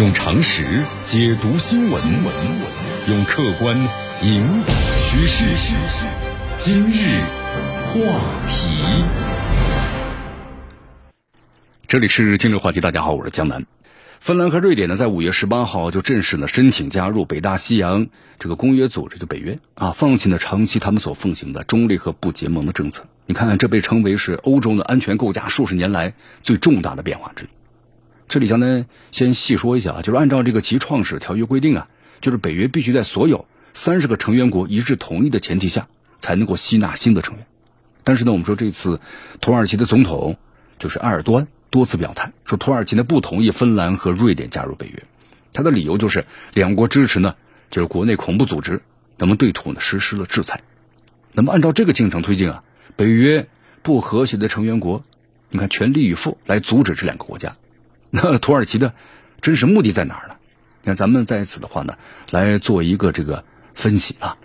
用常识解读新闻，用客观引导趋势。今日话题，这里是今日话题。大家好，我是江南。芬兰和瑞典呢，在五月十八号就正式呢申请加入北大西洋这个公约组织，就北约啊，放弃了长期他们所奉行的中立和不结盟的政策。你看，这被称为是欧洲的安全构架数十年来最重大的变化之一。这里将呢先细说一下啊，就是按照这个其创始条约规定啊，就是北约必须在所有三十个成员国一致同意的前提下，才能够吸纳新的成员。但是呢，我们说这次土耳其的总统就是埃尔多安多次表态说，土耳其呢不同意芬兰和瑞典加入北约，他的理由就是两国支持呢就是国内恐怖组织，那么对土呢实施了制裁。那么按照这个进程推进啊，北约不和谐的成员国，你看全力以赴来阻止这两个国家。那土耳其的真实目的在哪儿呢？那咱们在此的话呢，来做一个这个分析啊。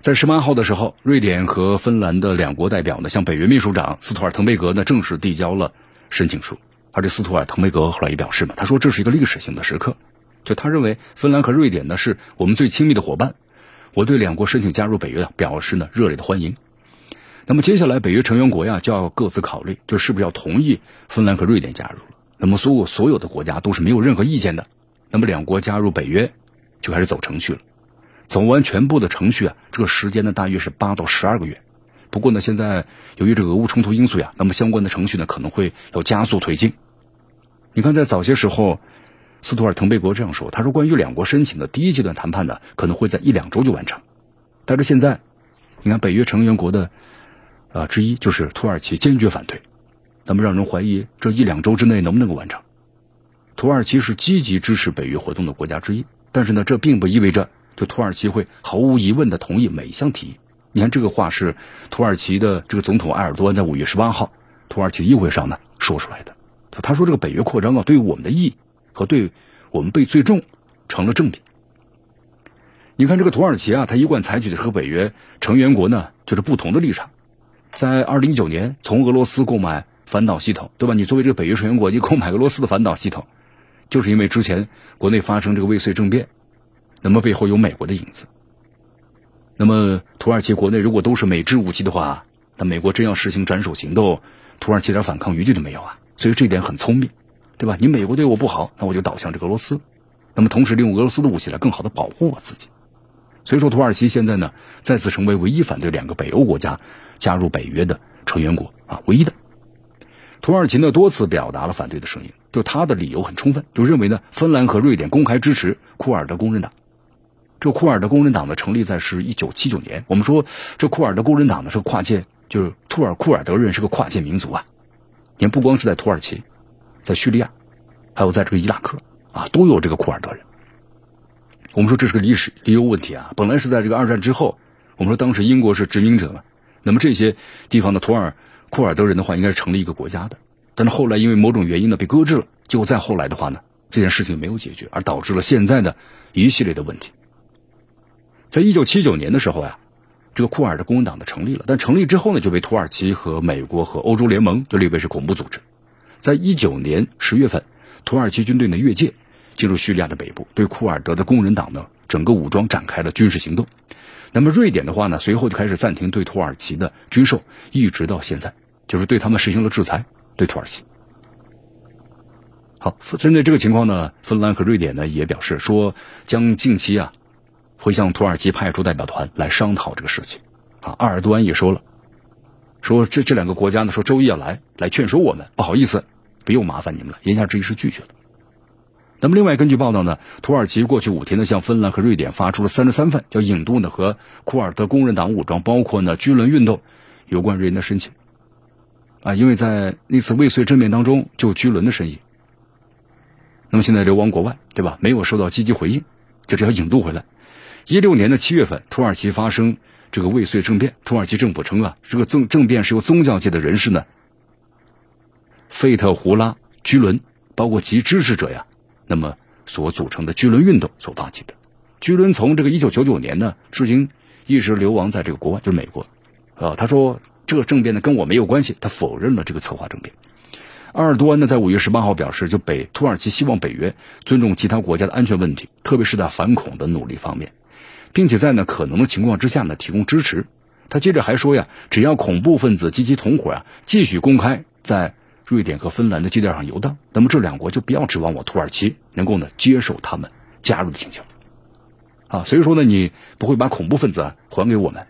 在十八号的时候，瑞典和芬兰的两国代表呢，向北约秘书长斯图尔滕贝格呢正式递交了申请书。而这斯图尔滕贝格后来也表示嘛，他说这是一个历史性的时刻，就他认为芬兰和瑞典呢是我们最亲密的伙伴，我对两国申请加入北约表示呢热烈的欢迎。那么接下来北约成员国呀就要各自考虑，就是不是要同意芬兰和瑞典加入了。那么，所有所有的国家都是没有任何意见的。那么，两国加入北约就开始走程序了。走完全部的程序啊，这个时间呢，大约是八到十二个月。不过呢，现在由于这个俄乌冲突因素呀，那么相关的程序呢，可能会要加速推进。你看，在早些时候，斯图尔滕贝格这样说：“他说，关于两国申请的第一阶段谈判呢，可能会在一两周就完成。但是现在，你看，北约成员国的啊之一就是土耳其坚决反对。”那么让人怀疑这一两周之内能不能够完成？土耳其是积极支持北约活动的国家之一，但是呢，这并不意味着就土耳其会毫无疑问的同意每一项提议。你看这个话是土耳其的这个总统埃尔多安在五月十八号土耳其议会上呢说出来的。他说这个北约扩张啊，对我们的意义和对我们被最重成了正比。你看这个土耳其啊，他一贯采取的和北约成员国呢就是不同的立场，在二零一九年从俄罗斯购买。反导系统，对吧？你作为这个北约成员国，你购买俄罗斯的反导系统，就是因为之前国内发生这个未遂政变，那么背后有美国的影子。那么土耳其国内如果都是美制武器的话，那美国真要实行斩首行动，土耳其点反抗余地都没有啊！所以这一点很聪明，对吧？你美国对我不好，那我就倒向这个俄罗斯，那么同时利用俄罗斯的武器来更好的保护我自己。所以说，土耳其现在呢，再次成为唯一反对两个北欧国家加入北约的成员国啊，唯一的。土耳其呢多次表达了反对的声音，就他的理由很充分，就认为呢，芬兰和瑞典公开支持库尔德工人党。这库尔德工人党呢成立在是一九七九年。我们说这库尔德工人党呢是个跨界，就是图尔库尔德人是个跨界民族啊。你看，不光是在土耳其，在叙利亚，还有在这个伊拉克啊，都有这个库尔德人。我们说这是个历史理由问题啊。本来是在这个二战之后，我们说当时英国是殖民者嘛，那么这些地方的土尔。库尔德人的话应该是成立一个国家的，但是后来因为某种原因呢被搁置了，结果再后来的话呢这件事情没有解决，而导致了现在的一系列的问题。在一九七九年的时候呀，这个库尔德工人党的成立了，但成立之后呢就被土耳其和美国和欧洲联盟就列为是恐怖组织。在一九年十月份，土耳其军队呢越界进入叙利亚的北部，对库尔德的工人党呢整个武装展开了军事行动。那么瑞典的话呢，随后就开始暂停对土耳其的军售，一直到现在，就是对他们实行了制裁。对土耳其，好，针对这个情况呢，芬兰和瑞典呢也表示说，将近期啊，会向土耳其派出代表团来商讨这个事情。啊，埃尔多安也说了，说这这两个国家呢，说周一要来来劝说我们，不好意思，不用麻烦你们了，言下之意是拒绝了。那么，另外根据报道呢，土耳其过去五天呢，向芬兰和瑞典发出了三十三份叫引渡呢和库尔德工人党武装，包括呢军轮运动有关人员的申请。啊，因为在那次未遂政变当中，就军轮的身影。那么现在流亡国外，对吧？没有收到积极回应，就这要引渡回来。一六年的七月份，土耳其发生这个未遂政变，土耳其政府称啊，这个政政变是由宗教界的人士呢，费特胡拉居伦，包括其支持者呀。那么所组成的巨轮运动所发起的，巨轮从这个一九九九年呢，至今一直流亡在这个国外，就是美国。啊，他说这个政变呢跟我没有关系，他否认了这个策划政变。阿尔多安呢，在五月十八号表示，就北土耳其希望北约尊重其他国家的安全问题，特别是在反恐的努力方面，并且在呢可能的情况之下呢提供支持。他接着还说呀，只要恐怖分子及其同伙啊继续公开在瑞典和芬兰的基地上游荡，那么这两国就不要指望我土耳其能够呢接受他们加入的请求。啊，所以说呢，你不会把恐怖分子还给我们，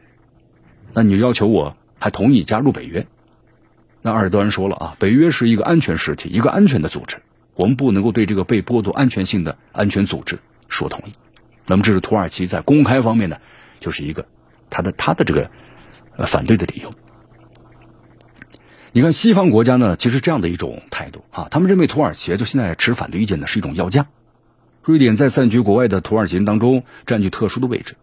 那你要求我还同意加入北约？那埃尔多安说了啊，北约是一个安全实体，一个安全的组织，我们不能够对这个被剥夺安全性的安全组织说同意。那么这是土耳其在公开方面呢，就是一个他的他的这个反对的理由。你看西方国家呢，其实这样的一种态度啊，他们认为土耳其就现在持反对意见呢是一种要价。瑞典在散居国外的土耳其人当中占据特殊的位置。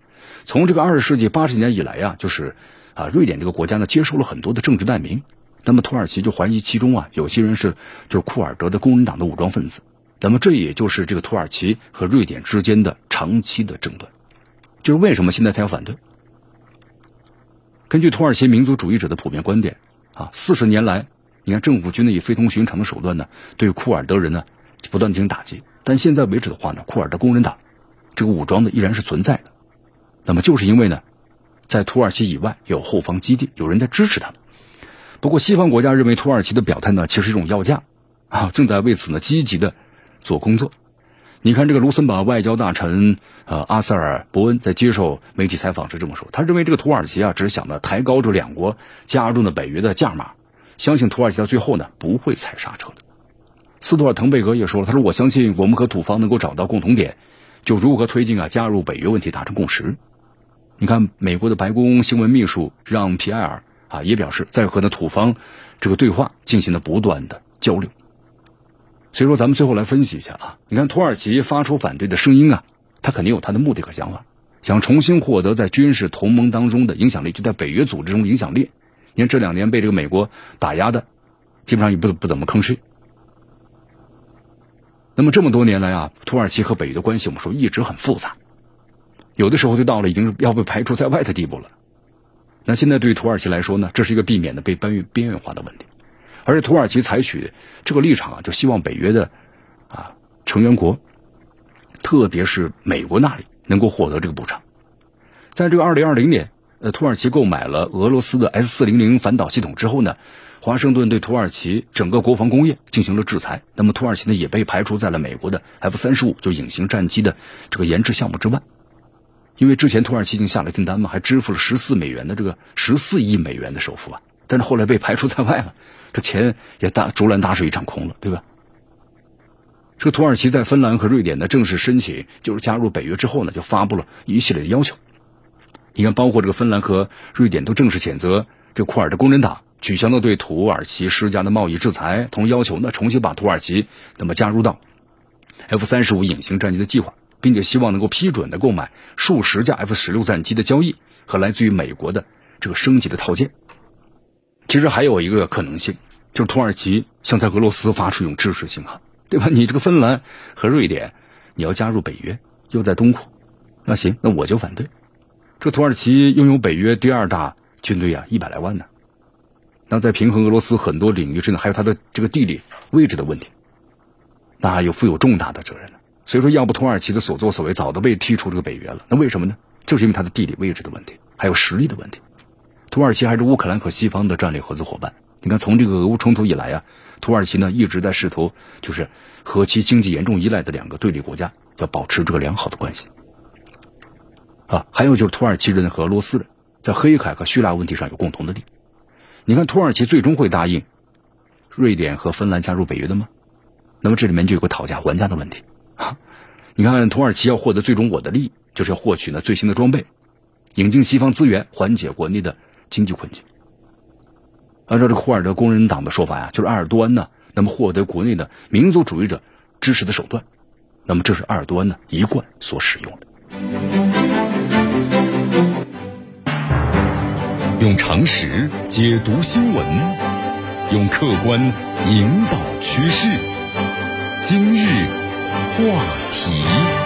从这个二十世纪八十年以来啊，就是啊，瑞典这个国家呢接收了很多的政治难民。那么土耳其就怀疑其中啊有些人是就是库尔德的工人党的武装分子。那么这也就是这个土耳其和瑞典之间的长期的争端。就是为什么现在才要反对？根据土耳其民族主义者的普遍观点啊，四十年来，你看政府军呢以非同寻常的手段呢对库尔德人呢不断进行打击。但现在为止的话呢，库尔德工人党这个武装呢依然是存在的。那么就是因为呢，在土耳其以外有后方基地，有人在支持他们。不过西方国家认为土耳其的表态呢，其实是一种要价啊，正在为此呢积极的做工作。你看这个卢森堡外交大臣呃阿塞尔伯恩在接受媒体采访时这么说，他认为这个土耳其啊只想呢抬高这两国加入呢北约的价码，相信土耳其到最后呢不会踩刹车的。斯图尔滕贝格也说了，他说：“我相信我们和土方能够找到共同点，就如何推进啊加入北约问题达成共识。”你看，美国的白宫新闻秘书让皮埃尔啊也表示，在和呢土方这个对话进行了不断的交流。所以说，咱们最后来分析一下啊，你看土耳其发出反对的声音啊，他肯定有他的目的和想法，想重新获得在军事同盟当中的影响力，就在北约组织中影响力。你看这两年被这个美国打压的，基本上也不不怎么吭声。那么这么多年来啊，土耳其和北约的关系，我们说一直很复杂，有的时候就到了已经要被排除在外的地步了。那现在对于土耳其来说呢，这是一个避免的被边缘边缘化的问题，而且土耳其采取这个立场啊，就希望北约的啊成员国，特别是美国那里能够获得这个补偿。在这个二零二零年，呃，土耳其购买了俄罗斯的 S 四零零反导系统之后呢。华盛顿对土耳其整个国防工业进行了制裁，那么土耳其呢也被排除在了美国的 F 三十五就隐形战机的这个研制项目之外，因为之前土耳其已经下了订单嘛，还支付了十四美元的这个十四亿美元的首付啊，但是后来被排除在外了，这钱也大竹篮打水一场空了，对吧？这个土耳其在芬兰和瑞典的正式申请就是加入北约之后呢，就发布了一系列的要求，你看，包括这个芬兰和瑞典都正式谴责这库尔德工人党。取消了对土耳其施加的贸易制裁，同要求呢重新把土耳其那么加入到 F 三十五隐形战机的计划，并且希望能够批准的购买数十架 F 十六战机的交易和来自于美国的这个升级的套件。其实还有一个可能性，就是土耳其向在俄罗斯发出一种支持信号，对吧？你这个芬兰和瑞典你要加入北约，又在东扩，那行，那我就反对。这土耳其拥有北约第二大军队啊，一百来万呢。那在平衡俄罗斯很多领域之内，还有它的这个地理位置的问题，那又负有重大的责任了。所以说，要不土耳其的所作所为早都被踢出这个北约了。那为什么呢？就是因为它的地理位置的问题，还有实力的问题。土耳其还是乌克兰和西方的战略合作伙伴。你看，从这个俄乌冲突以来啊，土耳其呢一直在试图，就是和其经济严重依赖的两个对立国家要保持这个良好的关系。啊，还有就是土耳其人和俄罗斯人在黑海和叙利亚问题上有共同的利益。你看，土耳其最终会答应瑞典和芬兰加入北约的吗？那么这里面就有个讨价还价的问题啊！你看，土耳其要获得最终我的利益，就是要获取呢最新的装备，引进西方资源，缓解国内的经济困境。按照这个库尔德工人党的说法呀，就是埃尔多安呢，那么获得国内的民族主义者支持的手段，那么这是埃尔多安呢一贯所使用的。用常识解读新闻，用客观引导趋势。今日话题。